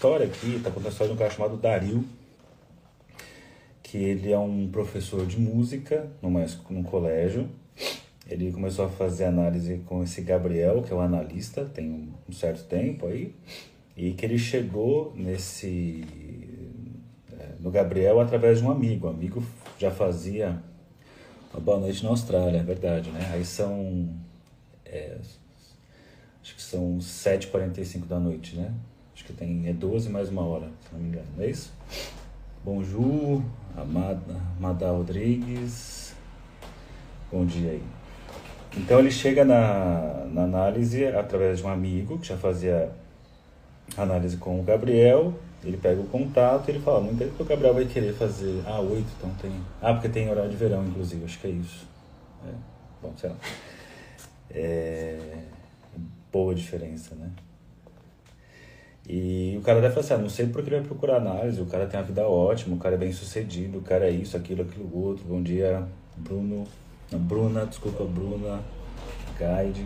história aqui está contando a história de um cara chamado Dario, que ele é um professor de música numa, num colégio. Ele começou a fazer análise com esse Gabriel, que é o analista, tem um certo tempo aí, e que ele chegou nesse é, no Gabriel através de um amigo. O amigo já fazia uma boa noite na Austrália, é verdade, né? Aí são é, acho que são 7h45 da noite, né? Acho que tem é 12 mais uma hora, se não me engano, não é isso? Bonjour, Amada, Amada Rodrigues. Bom dia aí. Então ele chega na, na análise através de um amigo que já fazia análise com o Gabriel. Ele pega o contato e ele fala: Não entendo que o Gabriel vai querer fazer. Ah, oito, então tem. Ah, porque tem horário de verão, inclusive, acho que é isso. É. Bom, sei lá. É. Boa diferença, né? E o cara deve falar assim, ah, não sei porque ele vai procurar análise, o cara tem uma vida ótima, o cara é bem sucedido, o cara é isso, aquilo, aquilo outro. Bom dia, Bruno. Não, Bruna, desculpa, Bruna. Guide.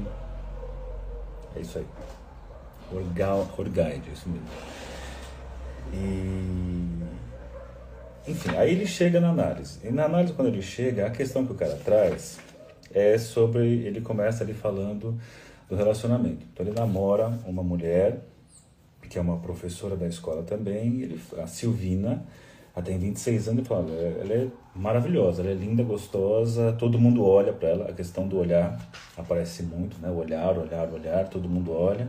É isso aí. Orgal, Orguide, é isso mesmo. E. Enfim, aí ele chega na análise. E na análise, quando ele chega, a questão que o cara traz é sobre. Ele começa ali falando do relacionamento. Então ele namora uma mulher que é uma professora da escola também, ele, a Silvina, ela tem 26 anos e fala, ela é maravilhosa, ela é linda, gostosa, todo mundo olha para ela, a questão do olhar aparece muito, né? Olhar, olhar, olhar, todo mundo olha.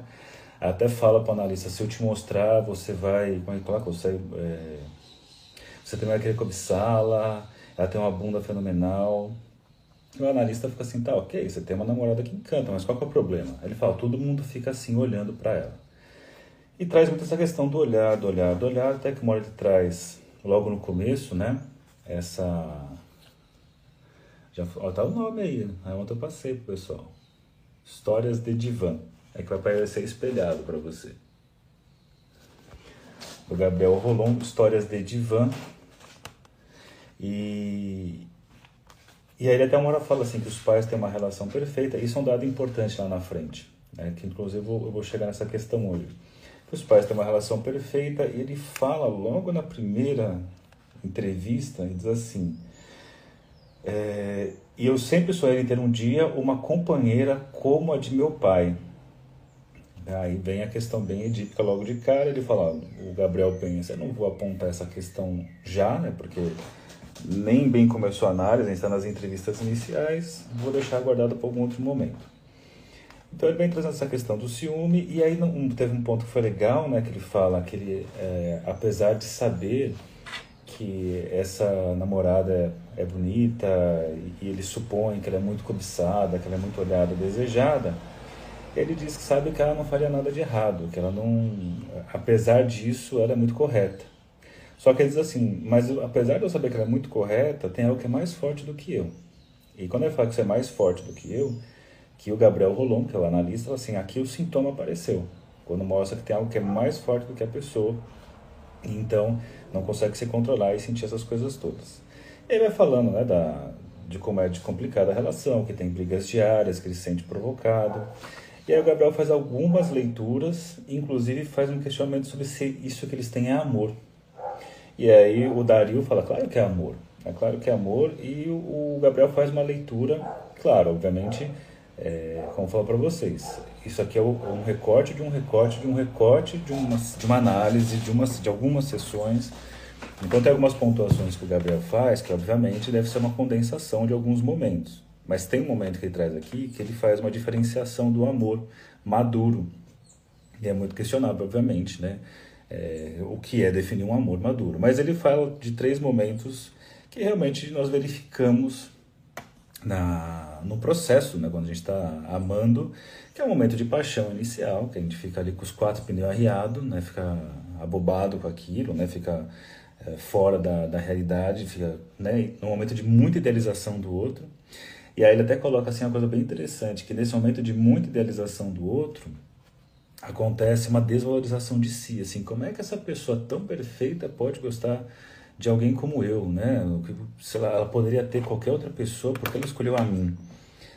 Ela até fala para o analista, se eu te mostrar, você vai, como é que? Você, é, você também vai querer cobiçá-la, ela tem uma bunda fenomenal. E o analista fica assim, tá, ok, você tem uma namorada que encanta, mas qual que é o problema? Ele fala, todo mundo fica assim olhando para ela. E traz muito essa questão do olhar, do olhar, do olhar, até que uma hora traz, logo no começo, né? Essa. Já ó, tá o nome aí, aí ontem eu passei pro pessoal. Histórias de divã. É que vai aparecer espelhado para você. O Gabriel Rolon, Histórias de divã. E, e aí ele até uma hora fala assim que os pais têm uma relação perfeita. Isso é um dado importante lá na frente. Né? Que inclusive eu vou chegar nessa questão hoje os pais têm uma relação perfeita e ele fala logo na primeira entrevista e diz assim é, e eu sempre sonhei em ter um dia uma companheira como a de meu pai. Aí vem a questão bem edípica logo de cara ele fala o Gabriel pensa eu não vou apontar essa questão já né porque nem bem começou a análise está nas entrevistas iniciais vou deixar guardado para algum outro momento então ele vem trazendo essa questão do ciúme e aí não, teve um ponto que foi legal, né, que ele fala que ele, é, apesar de saber que essa namorada é, é bonita e ele supõe que ela é muito cobiçada, que ela é muito olhada, desejada, ele diz que sabe que ela não faria nada de errado, que ela não, apesar disso, ela é muito correta. Só que ele diz assim, mas apesar de eu saber que ela é muito correta, tem algo que é mais forte do que eu. E quando ele fala que você é mais forte do que eu, que o Gabriel Rolon, que é o analista, fala assim, aqui o sintoma apareceu, quando mostra que tem algo que é mais forte do que a pessoa, então não consegue se controlar e sentir essas coisas todas. Ele vai falando né, da, de como é de complicada a relação, que tem brigas diárias, que ele se sente provocado. E aí o Gabriel faz algumas leituras, inclusive faz um questionamento sobre se isso que eles têm é amor. E aí o Dario fala, claro que é amor, é claro que é amor, e o Gabriel faz uma leitura, claro, obviamente é, como eu falo para vocês, isso aqui é um recorte de um recorte de um recorte de uma, de uma análise de, de algumas sessões. Então tem algumas pontuações que o Gabriel faz, que obviamente deve ser uma condensação de alguns momentos. Mas tem um momento que ele traz aqui que ele faz uma diferenciação do amor maduro. E é muito questionável, obviamente, né? É, o que é definir um amor maduro. Mas ele fala de três momentos que realmente nós verificamos na, no processo, né, quando a gente está amando, que é o um momento de paixão inicial, que a gente fica ali com os quatro pneus arriados, né, fica abobado com aquilo, né, fica é, fora da, da realidade, fica né, num momento de muita idealização do outro. E aí ele até coloca assim uma coisa bem interessante, que nesse momento de muita idealização do outro, acontece uma desvalorização de si, assim, como é que essa pessoa tão perfeita pode gostar de alguém como eu, né? Sei lá, ela poderia ter qualquer outra pessoa porque ela escolheu a mim.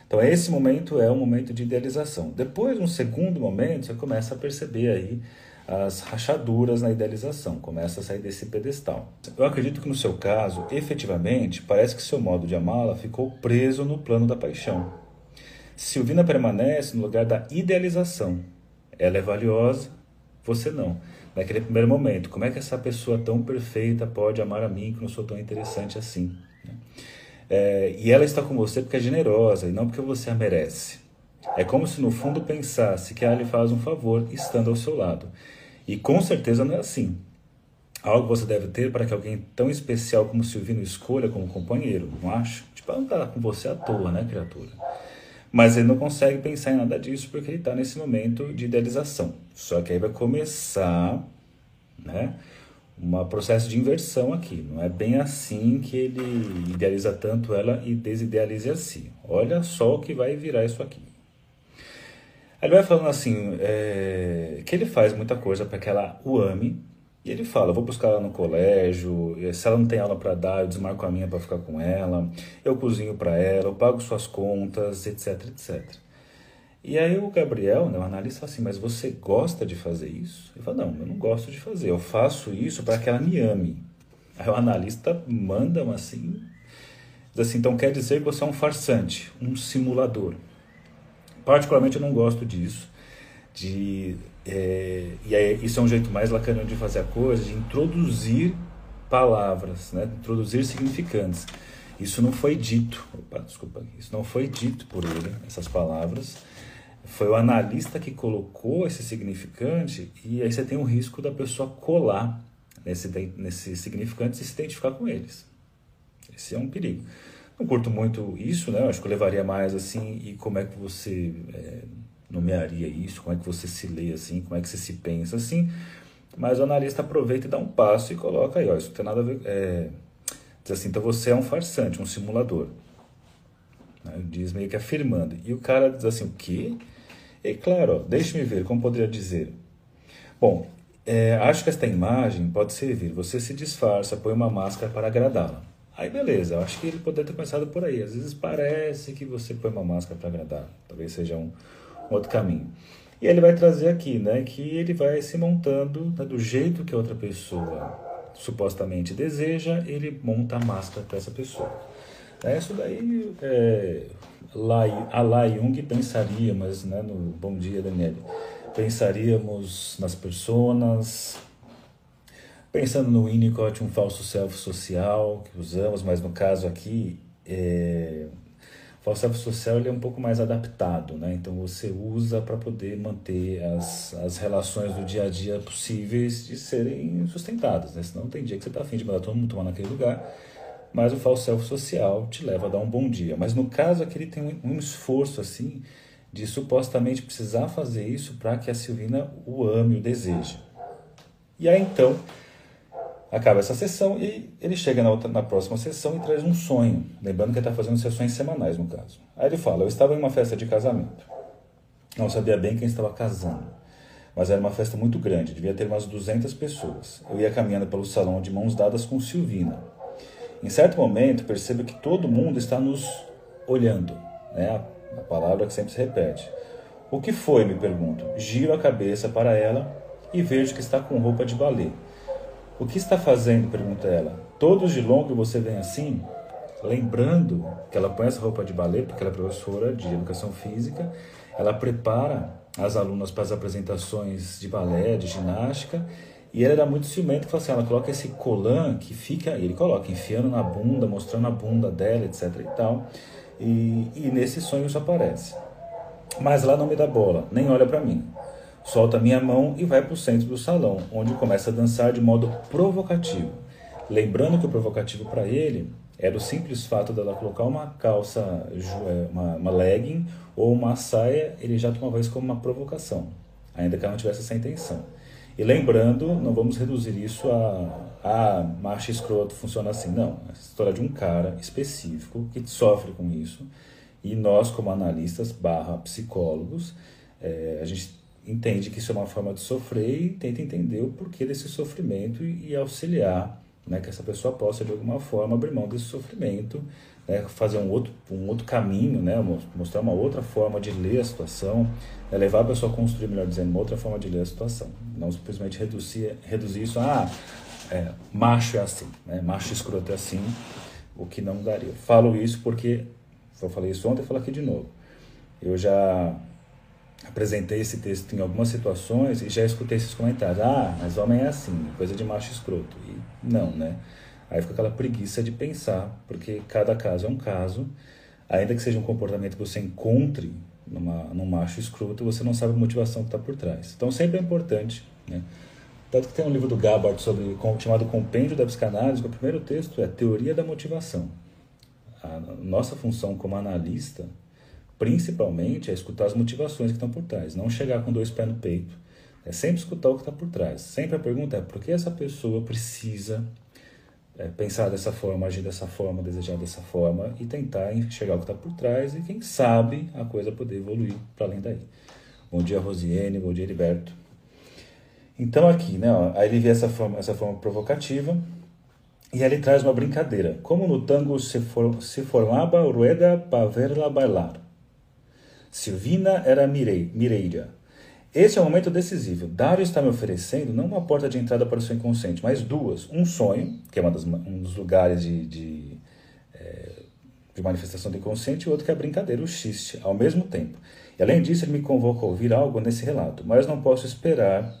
Então esse momento é um momento de idealização. Depois, um segundo momento, você começa a perceber aí as rachaduras na idealização, começa a sair desse pedestal. Eu acredito que no seu caso, efetivamente, parece que seu modo de amá-la ficou preso no plano da paixão. Silvina permanece no lugar da idealização. Ela é valiosa, você não. Naquele primeiro momento, como é que essa pessoa tão perfeita pode amar a mim que não sou tão interessante assim? É, e ela está com você porque é generosa e não porque você a merece. É como se no fundo pensasse que ela lhe faz um favor estando ao seu lado. E com certeza não é assim. Algo você deve ter para que alguém tão especial como Silvino escolha como companheiro, não acho? Tipo, ela não está com você à toa, né, criatura? Mas ele não consegue pensar em nada disso porque ele está nesse momento de idealização. Só que aí vai começar, né, um processo de inversão aqui. Não é bem assim que ele idealiza tanto ela e desidealiza a si. Olha só o que vai virar isso aqui. Ele vai falando assim, é, que ele faz muita coisa para que ela o ame. E ele fala, vou buscar ela no colégio, se ela não tem aula para dar, eu desmarco a minha para ficar com ela, eu cozinho para ela, eu pago suas contas, etc, etc. E aí o Gabriel, né, o analista, fala assim, mas você gosta de fazer isso? Ele fala, não, eu não gosto de fazer, eu faço isso para que ela me ame. Aí o analista manda assim, diz assim, então quer dizer que você é um farsante, um simulador. Particularmente eu não gosto disso. De, é, e aí, isso é um jeito mais lacaniano de fazer a coisa, de introduzir palavras, né? introduzir significantes. Isso não foi dito, opa, desculpa, isso não foi dito por ele, essas palavras. Foi o analista que colocou esse significante e aí você tem o risco da pessoa colar nesse, nesse significante e se identificar com eles. Esse é um perigo. Não curto muito isso, né? Acho que eu levaria mais assim, e como é que você é, nomearia isso? Como é que você se lê assim? Como é que você se pensa assim? Mas o analista aproveita e dá um passo e coloca aí, ó, isso não tem nada a ver. É, diz assim, então você é um farsante, um simulador. Né? Diz meio que afirmando. E o cara diz assim, o quê? E claro, deixe-me ver, como poderia dizer? Bom, é, acho que esta imagem pode servir. Você se disfarça, põe uma máscara para agradá-la. Aí beleza, eu acho que ele poderia ter começado por aí. Às vezes parece que você põe uma máscara para agradar, talvez seja um, um, outro caminho. E ele vai trazer aqui, né, que ele vai se montando né, do jeito que a outra pessoa supostamente deseja, ele monta a máscara para essa pessoa. É, isso daí, é, a Lai Jung pensaria, mas né, no Bom Dia, Daniele, pensaríamos nas pessoas, Pensando no Winnicott, um falso self social que usamos, mas no caso aqui, é, o falso self social ele é um pouco mais adaptado, né? Então você usa para poder manter as, as relações do dia a dia possíveis de serem sustentadas, né? Senão tem dia que você está afim de mundo tomar naquele lugar, mas o falso self social te leva a dar um bom dia. Mas no caso aqui ele tem um, esforço assim de supostamente precisar fazer isso para que a Silvina o ame, o deseje. E aí então Acaba essa sessão e ele chega na, outra, na próxima sessão e traz um sonho. Lembrando que ele está fazendo sessões semanais, no caso. Aí ele fala: Eu estava em uma festa de casamento. Não sabia bem quem estava casando. Mas era uma festa muito grande, devia ter umas 200 pessoas. Eu ia caminhando pelo salão de mãos dadas com Silvina. Em certo momento, percebo que todo mundo está nos olhando. Né? A palavra que sempre se repete. O que foi? me pergunto. Giro a cabeça para ela e vejo que está com roupa de balé. O que está fazendo? pergunta ela. Todos de longo você vem assim? Lembrando que ela põe essa roupa de balé, porque ela é professora de educação física, ela prepara as alunas para as apresentações de balé, de ginástica, e ela era muito ciumenta, que fala assim, ela coloca esse colan que fica, ele coloca, enfiando na bunda, mostrando a bunda dela, etc e tal, e, e nesse sonho isso aparece. Mas ela não me dá bola, nem olha para mim solta minha mão e vai para o centro do salão, onde começa a dançar de modo provocativo. Lembrando que o provocativo para ele era o simples fato dela colocar uma calça, é, uma, uma legging ou uma saia, ele já tomava isso como uma provocação, ainda que ela não tivesse essa intenção. E lembrando, não vamos reduzir isso a, a macho escroto funciona assim, não. É a história de um cara específico que sofre com isso e nós, como analistas barra psicólogos, é, a gente entende que isso é uma forma de sofrer e tenta entender o porquê desse sofrimento e, e auxiliar né, que essa pessoa possa de alguma forma abrir mão desse sofrimento, né, fazer um outro, um outro caminho, né, mostrar uma outra forma de ler a situação, né, levar a pessoa a construir, melhor dizendo, uma outra forma de ler a situação. Não simplesmente reduzir, reduzir isso a ah, é, macho é assim, né, macho escroto é assim, o que não daria. Falo isso porque, eu falei isso ontem e falo aqui de novo. Eu já apresentei esse texto em algumas situações e já escutei esses comentários. Ah, mas homem é assim, coisa de macho escroto. E não, né? Aí fica aquela preguiça de pensar, porque cada caso é um caso. Ainda que seja um comportamento que você encontre numa, num macho escroto, você não sabe a motivação que está por trás. Então sempre é importante, né? Tanto que tem um livro do Gabbard sobre, chamado Compêndio da Psicanálise, que o primeiro texto é Teoria da Motivação. A nossa função como analista principalmente é escutar as motivações que estão por trás, não chegar com dois pés no peito. É sempre escutar o que está por trás. Sempre a pergunta é por que essa pessoa precisa é, pensar dessa forma, agir dessa forma, desejar dessa forma e tentar enxergar o que está por trás e quem sabe a coisa poder evoluir para além daí. Bom dia, Rosiane. Bom dia, Heriberto. Então aqui, né, ó, aí ele vê essa forma, essa forma provocativa e ele traz uma brincadeira. Como no tango se, for, se formava rueda para verla bailar. Silvina era Mirei, Mireira. Esse é o momento decisivo. Dário está me oferecendo não uma porta de entrada para o seu inconsciente, mas duas. Um sonho, que é das, um dos lugares de, de, é, de, manifestação do inconsciente, e outro que é a brincadeira, o xiste, ao mesmo tempo. E além disso, ele me convoca a ouvir algo nesse relato, mas não posso esperar,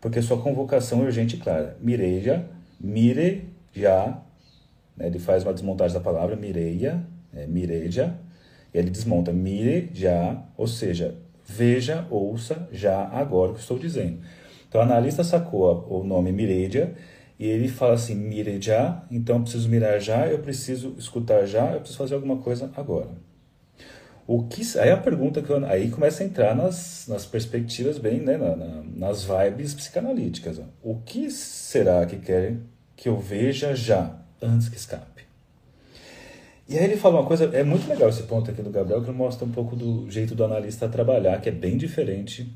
porque sua convocação é urgente e clara. Mireia, mire, já, né, ele faz uma desmontagem da palavra, mireia, é, mireja, ele desmonta mire já, ou seja, veja, ouça já agora o que estou dizendo. Então o analista sacou o nome Miredia e ele fala assim, mire já, então eu preciso mirar já, eu preciso escutar já, eu preciso fazer alguma coisa agora. O que, aí a pergunta que eu, aí começa a entrar nas, nas perspectivas bem, né, na, na, nas vibes psicanalíticas. Ó. O que será que quer que eu veja já, antes que escape? E aí ele fala uma coisa, é muito legal esse ponto aqui do Gabriel, que mostra um pouco do jeito do analista trabalhar, que é bem diferente,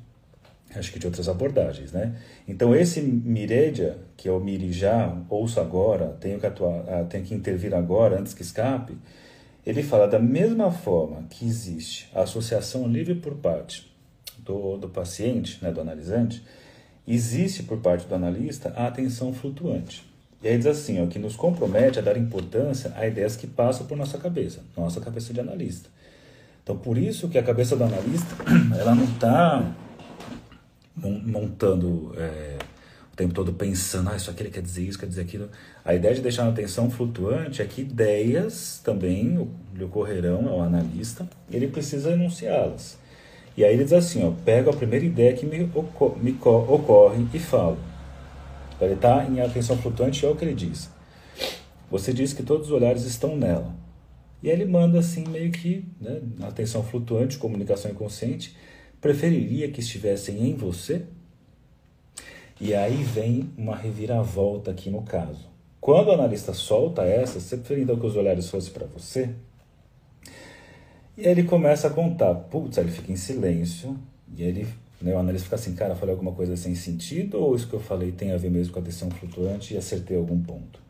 acho que de outras abordagens, né? Então esse miredia, que é o mire já, ouço agora, tenho que atuar, ah, tenho que intervir agora, antes que escape, ele fala da mesma forma que existe a associação livre por parte do, do paciente, né, do analisante, existe por parte do analista a atenção flutuante. E aí diz assim, ó, que nos compromete a dar importância a ideias que passam por nossa cabeça, nossa cabeça de analista. Então, por isso que a cabeça do analista, ela não está montando é, o tempo todo pensando, ah, isso aqui ele quer dizer isso, quer dizer aquilo. A ideia de deixar a atenção flutuante é que ideias também lhe ocorrerão ao analista, ele precisa enunciá-las. E aí ele diz assim, ó, pego a primeira ideia que me, me ocorre e falo. Então, ele está em atenção flutuante, é o que ele diz. Você diz que todos os olhares estão nela. E ele manda assim, meio que, né, atenção flutuante, comunicação inconsciente, preferiria que estivessem em você? E aí vem uma reviravolta aqui no caso. Quando o analista solta essa, você preferia então que os olhares fossem para você? E aí ele começa a contar. Putz, ele fica em silêncio. E ele né? O analista fica assim, cara, falei alguma coisa sem sentido ou isso que eu falei tem a ver mesmo com a atenção flutuante e acertei algum ponto?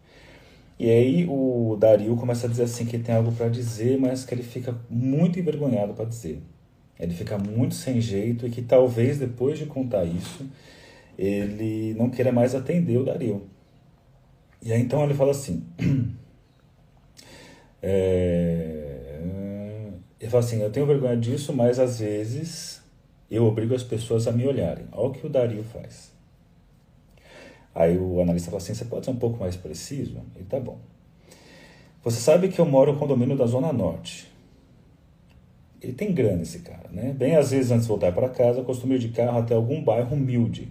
E aí o Dario começa a dizer assim que tem algo para dizer, mas que ele fica muito envergonhado para dizer. Ele fica muito sem jeito e que talvez depois de contar isso, ele não queira mais atender o Dario. E aí então ele fala assim, é, ele fala assim, eu tenho vergonha disso, mas às vezes eu obrigo as pessoas a me olharem. Olha o que o Dario faz. Aí o analista fala assim: você pode ser um pouco mais preciso? E tá bom. Você sabe que eu moro no condomínio da Zona Norte. Ele tem grana esse cara, né? Bem às vezes antes de voltar para casa, eu costumo ir de carro até algum bairro humilde.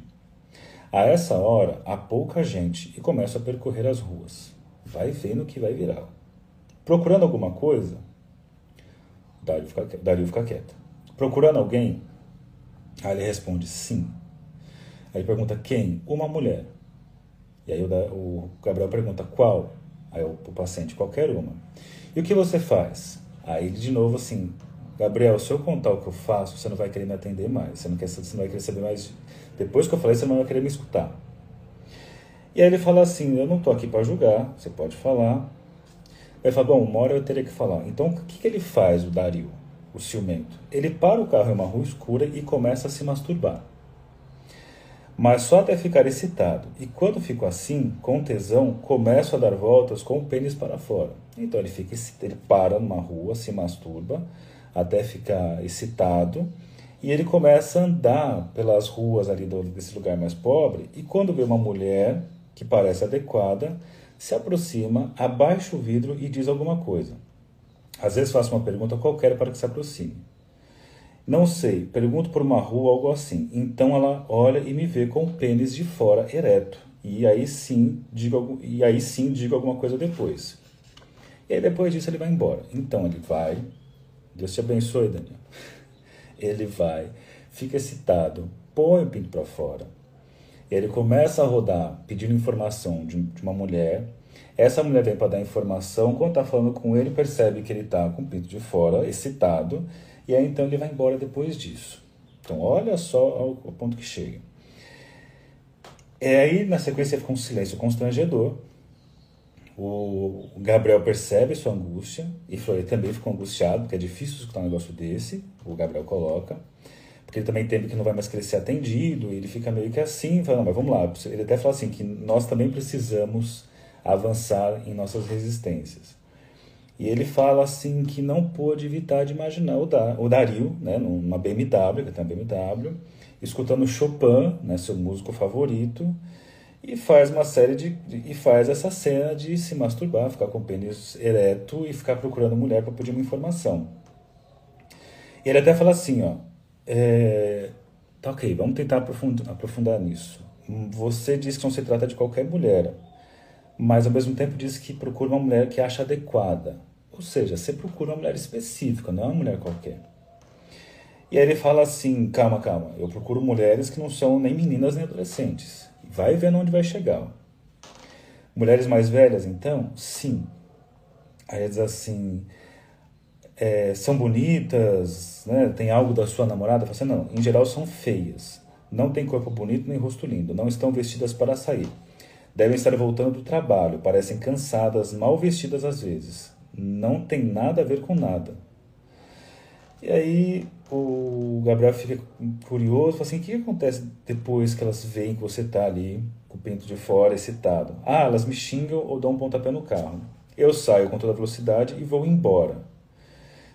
A essa hora, há pouca gente e começo a percorrer as ruas. Vai vendo o que vai virar. Procurando alguma coisa, Dario fica, quieto. Procurando alguém, Aí ele responde sim. Aí ele pergunta quem? Uma mulher. E aí o, Gabriel pergunta qual? Aí o, o paciente, qualquer uma. E o que você faz? Aí ele de novo assim, Gabriel, se eu contar o que eu faço, você não vai querer me atender mais. Você não, quer, você não vai querer saber mais. Depois que eu falei, você não vai querer me escutar. E aí ele fala assim: Eu não estou aqui para julgar, você pode falar. Ele fala: Bom, uma hora eu teria que falar. Então o que, que ele faz, o Dario, o ciumento? Ele para o carro em uma rua escura e começa a se masturbar. Mas só até ficar excitado. E quando fico assim, com tesão, começo a dar voltas com o pênis para fora. Então ele fica ele para numa rua, se masturba até ficar excitado e ele começa a andar pelas ruas ali desse lugar mais pobre e quando vê uma mulher que parece adequada, se aproxima, abaixa o vidro e diz alguma coisa. Às vezes faço uma pergunta qualquer para que se aproxime. Não sei, pergunto por uma rua algo assim. Então ela olha e me vê com o pênis de fora ereto. E aí sim digo, e aí sim digo alguma coisa depois. E aí depois disso ele vai embora. Então ele vai. Deus te abençoe, Daniel. Ele vai, fica excitado, põe o pinto para fora ele começa a rodar pedindo informação de, de uma mulher. Essa mulher vem para dar informação. Quando está falando com ele, percebe que ele está com o pinto de fora, excitado. E aí então ele vai embora depois disso. Então olha só ao ponto que chega. E aí na sequência fica um silêncio constrangedor. O Gabriel percebe sua angústia e ele também ficou angustiado, porque é difícil escutar um negócio desse. O Gabriel coloca porque ele também teme que não vai mais ser atendido, e ele fica meio que assim, fala, não, mas vamos lá. Ele até fala assim, que nós também precisamos avançar em nossas resistências. E ele fala assim que não pôde evitar de imaginar o, da, o Dario, né, numa BMW, que tem uma BMW, escutando Chopin, né, seu músico favorito, e faz uma série de, e faz essa cena de se masturbar, ficar com o pênis ereto e ficar procurando mulher para pedir uma informação. E ele até fala assim, ó, é, tá ok, vamos tentar aprofundar, aprofundar nisso. Você diz que não se trata de qualquer mulher, mas ao mesmo tempo diz que procura uma mulher que acha adequada. Ou seja, você procura uma mulher específica, não é uma mulher qualquer. E aí ele fala assim: calma, calma, eu procuro mulheres que não são nem meninas nem adolescentes. Vai vendo onde vai chegar. Mulheres mais velhas, então? Sim. Aí ele diz assim: é, são bonitas, né? tem algo da sua namorada? Você assim, não, em geral são feias. Não tem corpo bonito nem rosto lindo. Não estão vestidas para sair. Devem estar voltando do trabalho. Parecem cansadas, mal vestidas às vezes. Não tem nada a ver com nada. E aí o Gabriel fica curioso, fala assim, o que acontece depois que elas veem que você está ali com o pinto de fora, excitado? Ah, elas me xingam ou dão um pontapé no carro. Eu saio com toda velocidade e vou embora.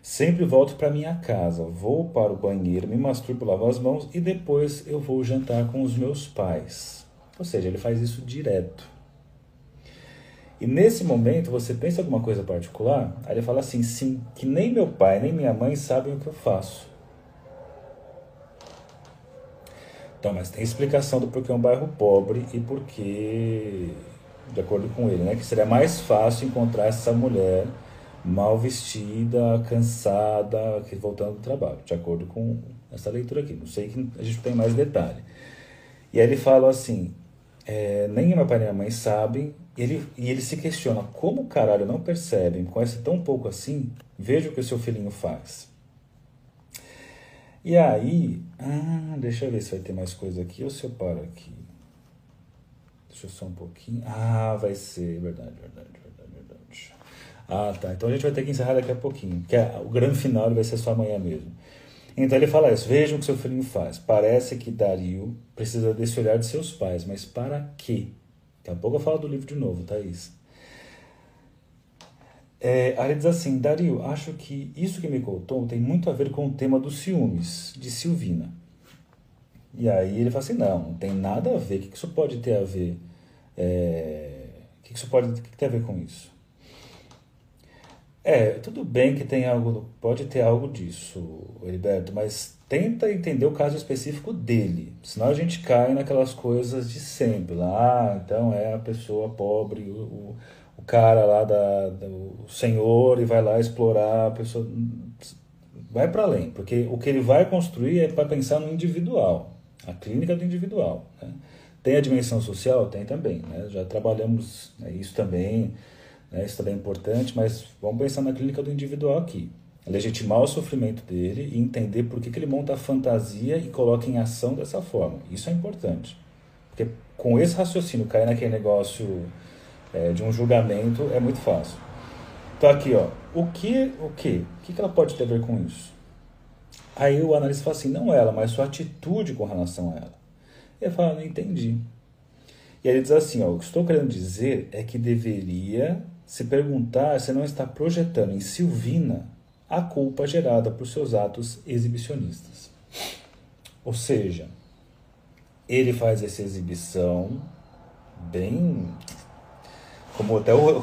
Sempre volto para minha casa, vou para o banheiro, me masturbo, lavo as mãos e depois eu vou jantar com os meus pais. Ou seja, ele faz isso direto. E nesse momento você pensa alguma coisa particular? Aí ele fala assim: sim, que nem meu pai nem minha mãe sabem o que eu faço. Então, mas tem explicação do porquê é um bairro pobre e porquê, de acordo com ele, né, que seria mais fácil encontrar essa mulher mal vestida, cansada, voltando do trabalho, de acordo com essa leitura aqui. Não sei que a gente tem mais detalhe. E aí ele fala assim: é, nem meu pai nem minha mãe sabem, e ele, e ele se questiona como caralho não percebem, conhece tão pouco assim, veja o que o seu filhinho faz. E aí, ah, deixa eu ver se vai ter mais coisa aqui ou se eu paro aqui. Deixa eu só um pouquinho. Ah, vai ser, verdade, verdade, verdade, verdade. Ah, tá. Então a gente vai ter que encerrar daqui a pouquinho, que é, o grande final vai ser só amanhã mesmo. Então ele fala isso: vejam o que seu filhinho faz. Parece que Dario precisa desse olhar de seus pais, mas para quê? Daqui a pouco eu falo do livro de novo, Thaís. É, aí ele diz assim: Dario, acho que isso que me contou tem muito a ver com o tema dos ciúmes, de Silvina. E aí ele fala assim: não, não tem nada a ver. O que isso pode ter a ver? É, o que isso pode tem a ver com isso? É, tudo bem que tem algo, pode ter algo disso, Heriberto, mas tenta entender o caso específico dele. Senão a gente cai naquelas coisas de sempre. Lá, ah, então é a pessoa pobre, o, o cara lá da, do senhor e vai lá explorar a pessoa. Vai para além, porque o que ele vai construir é para pensar no individual, a clínica do individual. Né? Tem a dimensão social? Tem também. Né? Já trabalhamos né, isso também né? Isso também é importante, mas vamos pensar na clínica do individual aqui. Legitimar o sofrimento dele e entender por que, que ele monta a fantasia e coloca em ação dessa forma. Isso é importante. Porque com esse raciocínio cair naquele negócio é, de um julgamento é muito fácil. Então aqui, ó, o que, o que, o que ela pode ter a ver com isso? Aí o analista fala assim, não ela, mas sua atitude com relação a ela. Ele fala, não entendi. E aí ele diz assim, ó, o que estou querendo dizer é que deveria se perguntar se não está projetando em Silvina a culpa gerada por seus atos exibicionistas. Ou seja, ele faz essa exibição bem. Como até o,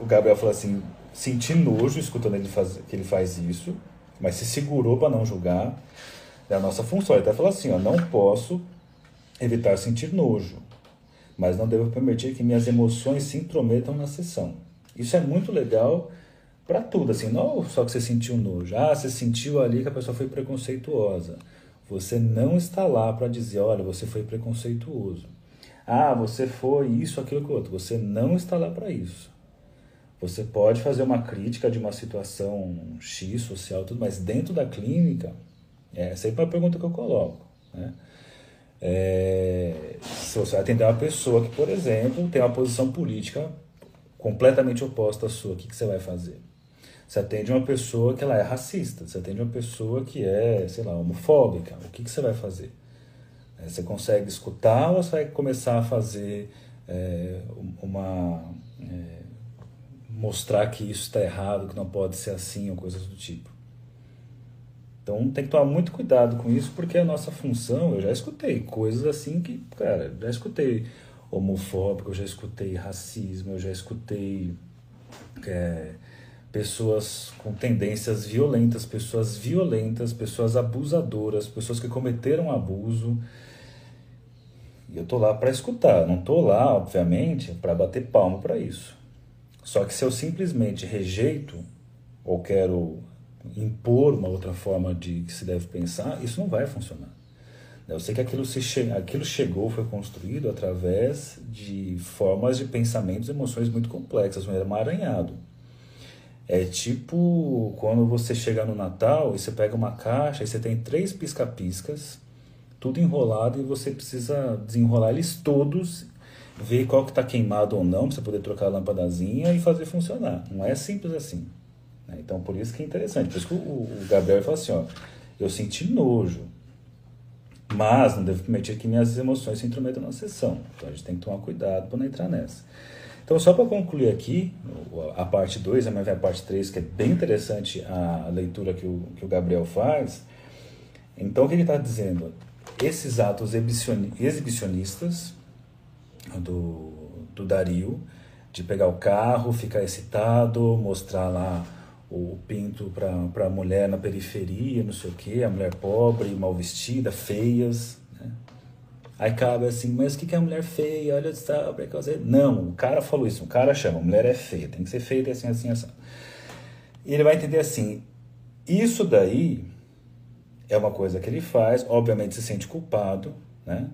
o, Gabriel falou assim, senti nojo escutando ele faz, que ele faz isso, mas se segurou para não julgar. É a nossa função. Ele até falou assim: ó, não posso evitar sentir nojo, mas não devo permitir que minhas emoções se intrometam na sessão. Isso é muito legal para tudo, assim, não só que você sentiu nojo. Ah, você sentiu ali que a pessoa foi preconceituosa. Você não está lá para dizer, olha, você foi preconceituoso. Ah, você foi isso, aquilo, aquilo outro. Você não está lá para isso. Você pode fazer uma crítica de uma situação X social, tudo, mas dentro da clínica, é sempre uma pergunta que eu coloco. Né? É, se você atender uma pessoa que, por exemplo, tem uma posição política completamente oposta à sua, o que, que você vai fazer? Você atende uma pessoa que ela é racista, você atende uma pessoa que é, sei lá, homofóbica, o que, que você vai fazer? É, você consegue escutar ou você vai começar a fazer é, uma. É, mostrar que isso está errado, que não pode ser assim ou coisas do tipo? Então tem que tomar muito cuidado com isso, porque a nossa função, eu já escutei coisas assim que, cara, já escutei homofóbico, eu já escutei racismo, eu já escutei. É, pessoas com tendências violentas, pessoas violentas, pessoas abusadoras, pessoas que cometeram abuso. E eu tô lá para escutar, não tô lá, obviamente, para bater palmo para isso. Só que se eu simplesmente rejeito ou quero impor uma outra forma de que se deve pensar, isso não vai funcionar. Eu sei que aquilo, se che aquilo chegou, foi construído através de formas de pensamentos e emoções muito complexas, um emaranhado. É tipo quando você chega no Natal e você pega uma caixa e você tem três pisca-piscas, tudo enrolado e você precisa desenrolar eles todos, ver qual que está queimado ou não, para você poder trocar a lâmpadazinha e fazer funcionar. Não é simples assim. Né? Então por isso que é interessante. Por isso que o, Gabriel fala assim, ó, eu senti nojo, mas não devo permitir que minhas emoções se intrometam na sessão. Então a gente tem que tomar cuidado para não entrar nessa. Então, só para concluir aqui, a parte 2, amanhã vem a parte 3, que é bem interessante a leitura que o, que o Gabriel faz. Então, o que ele está dizendo? Esses atos exibicionistas do, do Dario, de pegar o carro, ficar excitado, mostrar lá o pinto para a mulher na periferia, não sei o quê, a mulher pobre, mal vestida, feias, Aí cabe assim, mas o que, que é mulher feia? Olha só, preconceito. Não, o cara falou isso, o cara chama, a mulher é feia, tem que ser feia assim, assim, assim. E ele vai entender assim, isso daí é uma coisa que ele faz, obviamente se sente culpado, né?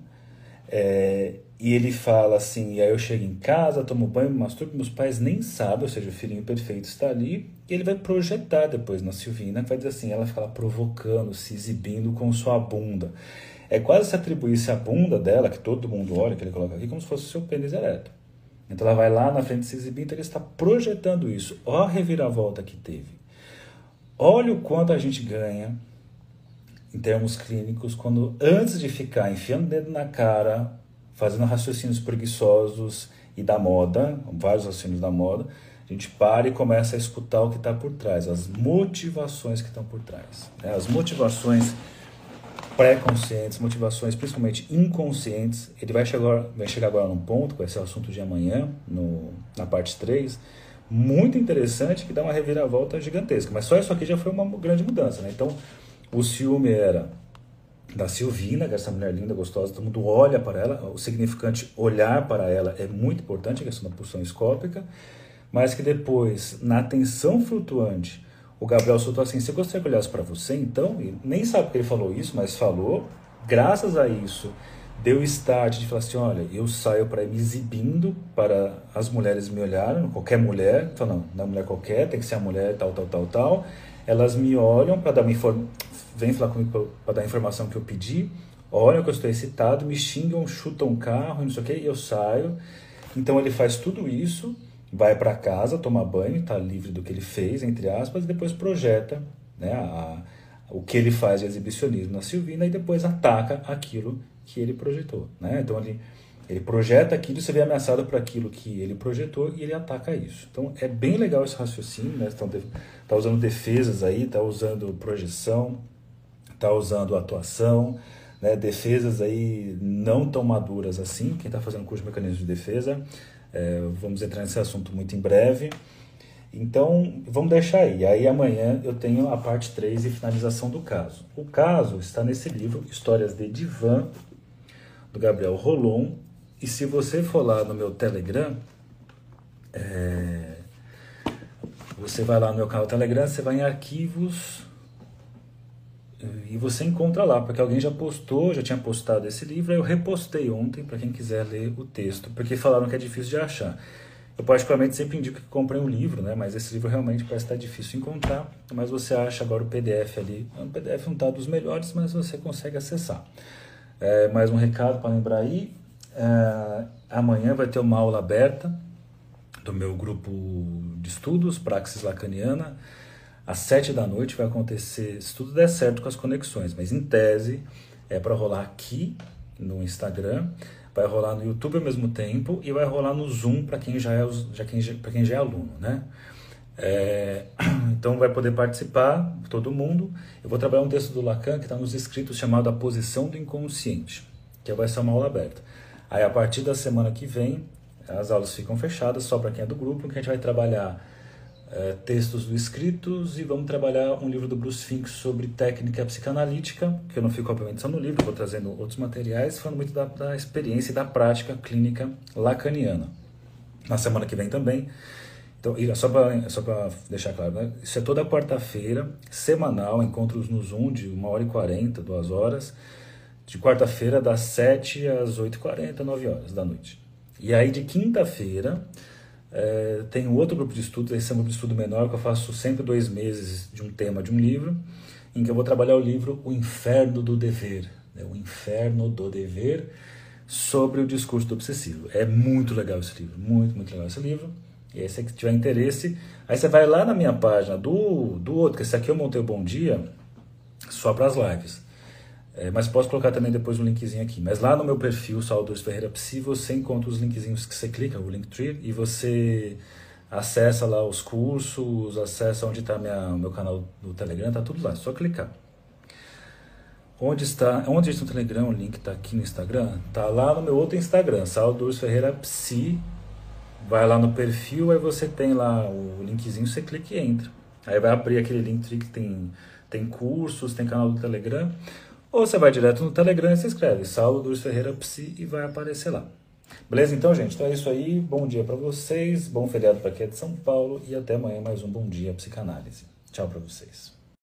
É, e ele fala assim, e aí eu chego em casa, tomo banho, masturbo, meus pais nem sabem, ou seja, o filhinho perfeito está ali, e ele vai projetar depois na Silvina, vai dizer assim, ela fica lá provocando, se exibindo com sua bunda. É quase se atribuísse a bunda dela, que todo mundo olha, que ele coloca aqui, como se fosse o seu pênis ereto. Então ela vai lá na frente se exibir, então ele está projetando isso. Olha a reviravolta que teve. Olha o quanto a gente ganha em termos clínicos quando antes de ficar enfiando o dedo na cara, fazendo raciocínios preguiçosos e da moda, vários raciocínios da moda, a gente para e começa a escutar o que está por trás, as motivações que estão por trás. Né? As motivações pré-conscientes, motivações principalmente inconscientes. Ele vai chegar, vai chegar agora num ponto, com esse assunto de amanhã, no, na parte 3, muito interessante, que dá uma reviravolta gigantesca. Mas só isso aqui já foi uma grande mudança. Né? Então, o ciúme era da Silvina, que é essa mulher linda, gostosa, todo mundo olha para ela, o significante olhar para ela é muito importante, a questão da pulsão escópica, mas que depois, na atenção flutuante, o Gabriel soltou assim: Você gostaria que olhasse para você então? E nem sabe porque ele falou isso, mas falou. Graças a isso, deu start de falar assim: Olha, eu saio para me exibindo para as mulheres me olharem, qualquer mulher, então não, não é mulher qualquer, tem que ser a mulher tal, tal, tal, tal. Elas me olham para dar uma informação, vem falar comigo para dar a informação que eu pedi. olham que eu estou excitado, me xingam, chutam um carro, não sei o que, e eu saio. Então ele faz tudo isso, vai para casa, toma banho, está livre do que ele fez, entre aspas, e depois projeta né, a, o que ele faz de exibicionismo na Silvina e depois ataca aquilo que ele projetou. Né? Então ele, ele projeta aquilo, você vê ameaçado por aquilo que ele projetou e ele ataca isso. Então é bem legal esse raciocínio, né? Está tá usando defesas aí, está usando projeção, está usando atuação, né? defesas aí não tão maduras assim. Quem está fazendo curso de mecanismo de defesa, é, vamos entrar nesse assunto muito em breve. Então, vamos deixar aí. Aí amanhã eu tenho a parte 3 e finalização do caso. O caso está nesse livro, Histórias de Divã, do Gabriel Rolon. E se você for lá no meu Telegram, é... você vai lá no meu canal Telegram, você vai em arquivos e você encontra lá, porque alguém já postou, já tinha postado esse livro, eu repostei ontem para quem quiser ler o texto, porque falaram que é difícil de achar. Eu particularmente sempre indico que comprem um livro, né? mas esse livro realmente parece estar difícil de encontrar, mas você acha agora o PDF ali. O PDF não está dos melhores, mas você consegue acessar. É, mais um recado para lembrar aí, é, amanhã vai ter uma aula aberta do meu grupo de estudos, Praxis Lacaniana, às sete da noite vai acontecer, se tudo der certo com as conexões, mas em tese é para rolar aqui no Instagram, vai rolar no YouTube ao mesmo tempo e vai rolar no Zoom para quem já é já quem, para quem já é aluno, né? É, então vai poder participar todo mundo. Eu vou trabalhar um texto do Lacan que está nos escritos chamado A Posição do Inconsciente, que vai ser uma aula aberta. Aí a partir da semana que vem as aulas ficam fechadas só para quem é do grupo, que a gente vai trabalhar é, textos do escritos e vamos trabalhar um livro do Bruce Fink sobre técnica psicanalítica, que eu não fico obviamente só no livro, vou trazendo outros materiais, falando muito da, da experiência e da prática clínica lacaniana. Na semana que vem também. Então, só para só deixar claro, né? isso é toda quarta-feira, semanal, encontros no Zoom de 1 hora e 40, 2 horas, de quarta-feira das 7 às 8h40, 9 horas da noite. E aí de quinta-feira é, tem um outro grupo de estudos, esse é um grupo de estudo menor, que eu faço sempre dois meses de um tema de um livro, em que eu vou trabalhar o livro O Inferno do Dever. Né? O Inferno do Dever, sobre o discurso do obsessivo. É muito legal esse livro, muito, muito legal esse livro. E aí, se tiver interesse, aí você vai lá na minha página do, do outro, que esse aqui eu montei o Bom Dia, só para as lives. É, mas posso colocar também depois um linkzinho aqui. Mas lá no meu perfil, Salvador Ferreira Psi, você encontra os linkzinhos que você clica, o Linktree, e você acessa lá os cursos, acessa onde está o meu canal do Telegram, tá tudo lá, é só clicar. Onde está, onde está o Telegram, o link está aqui no Instagram, tá lá no meu outro Instagram, Salvador Ferreira Psi. Vai lá no perfil, aí você tem lá o linkzinho, você clica e entra. Aí vai abrir aquele Linktree que tem, tem cursos, tem canal do Telegram. Ou você vai direto no Telegram e se inscreve, Saulo Dures Ferreira Psi e vai aparecer lá. Beleza? Então, gente, então é isso aí. Bom dia para vocês, bom feriado para quem é de São Paulo e até amanhã mais um Bom Dia Psicanálise. Tchau para vocês.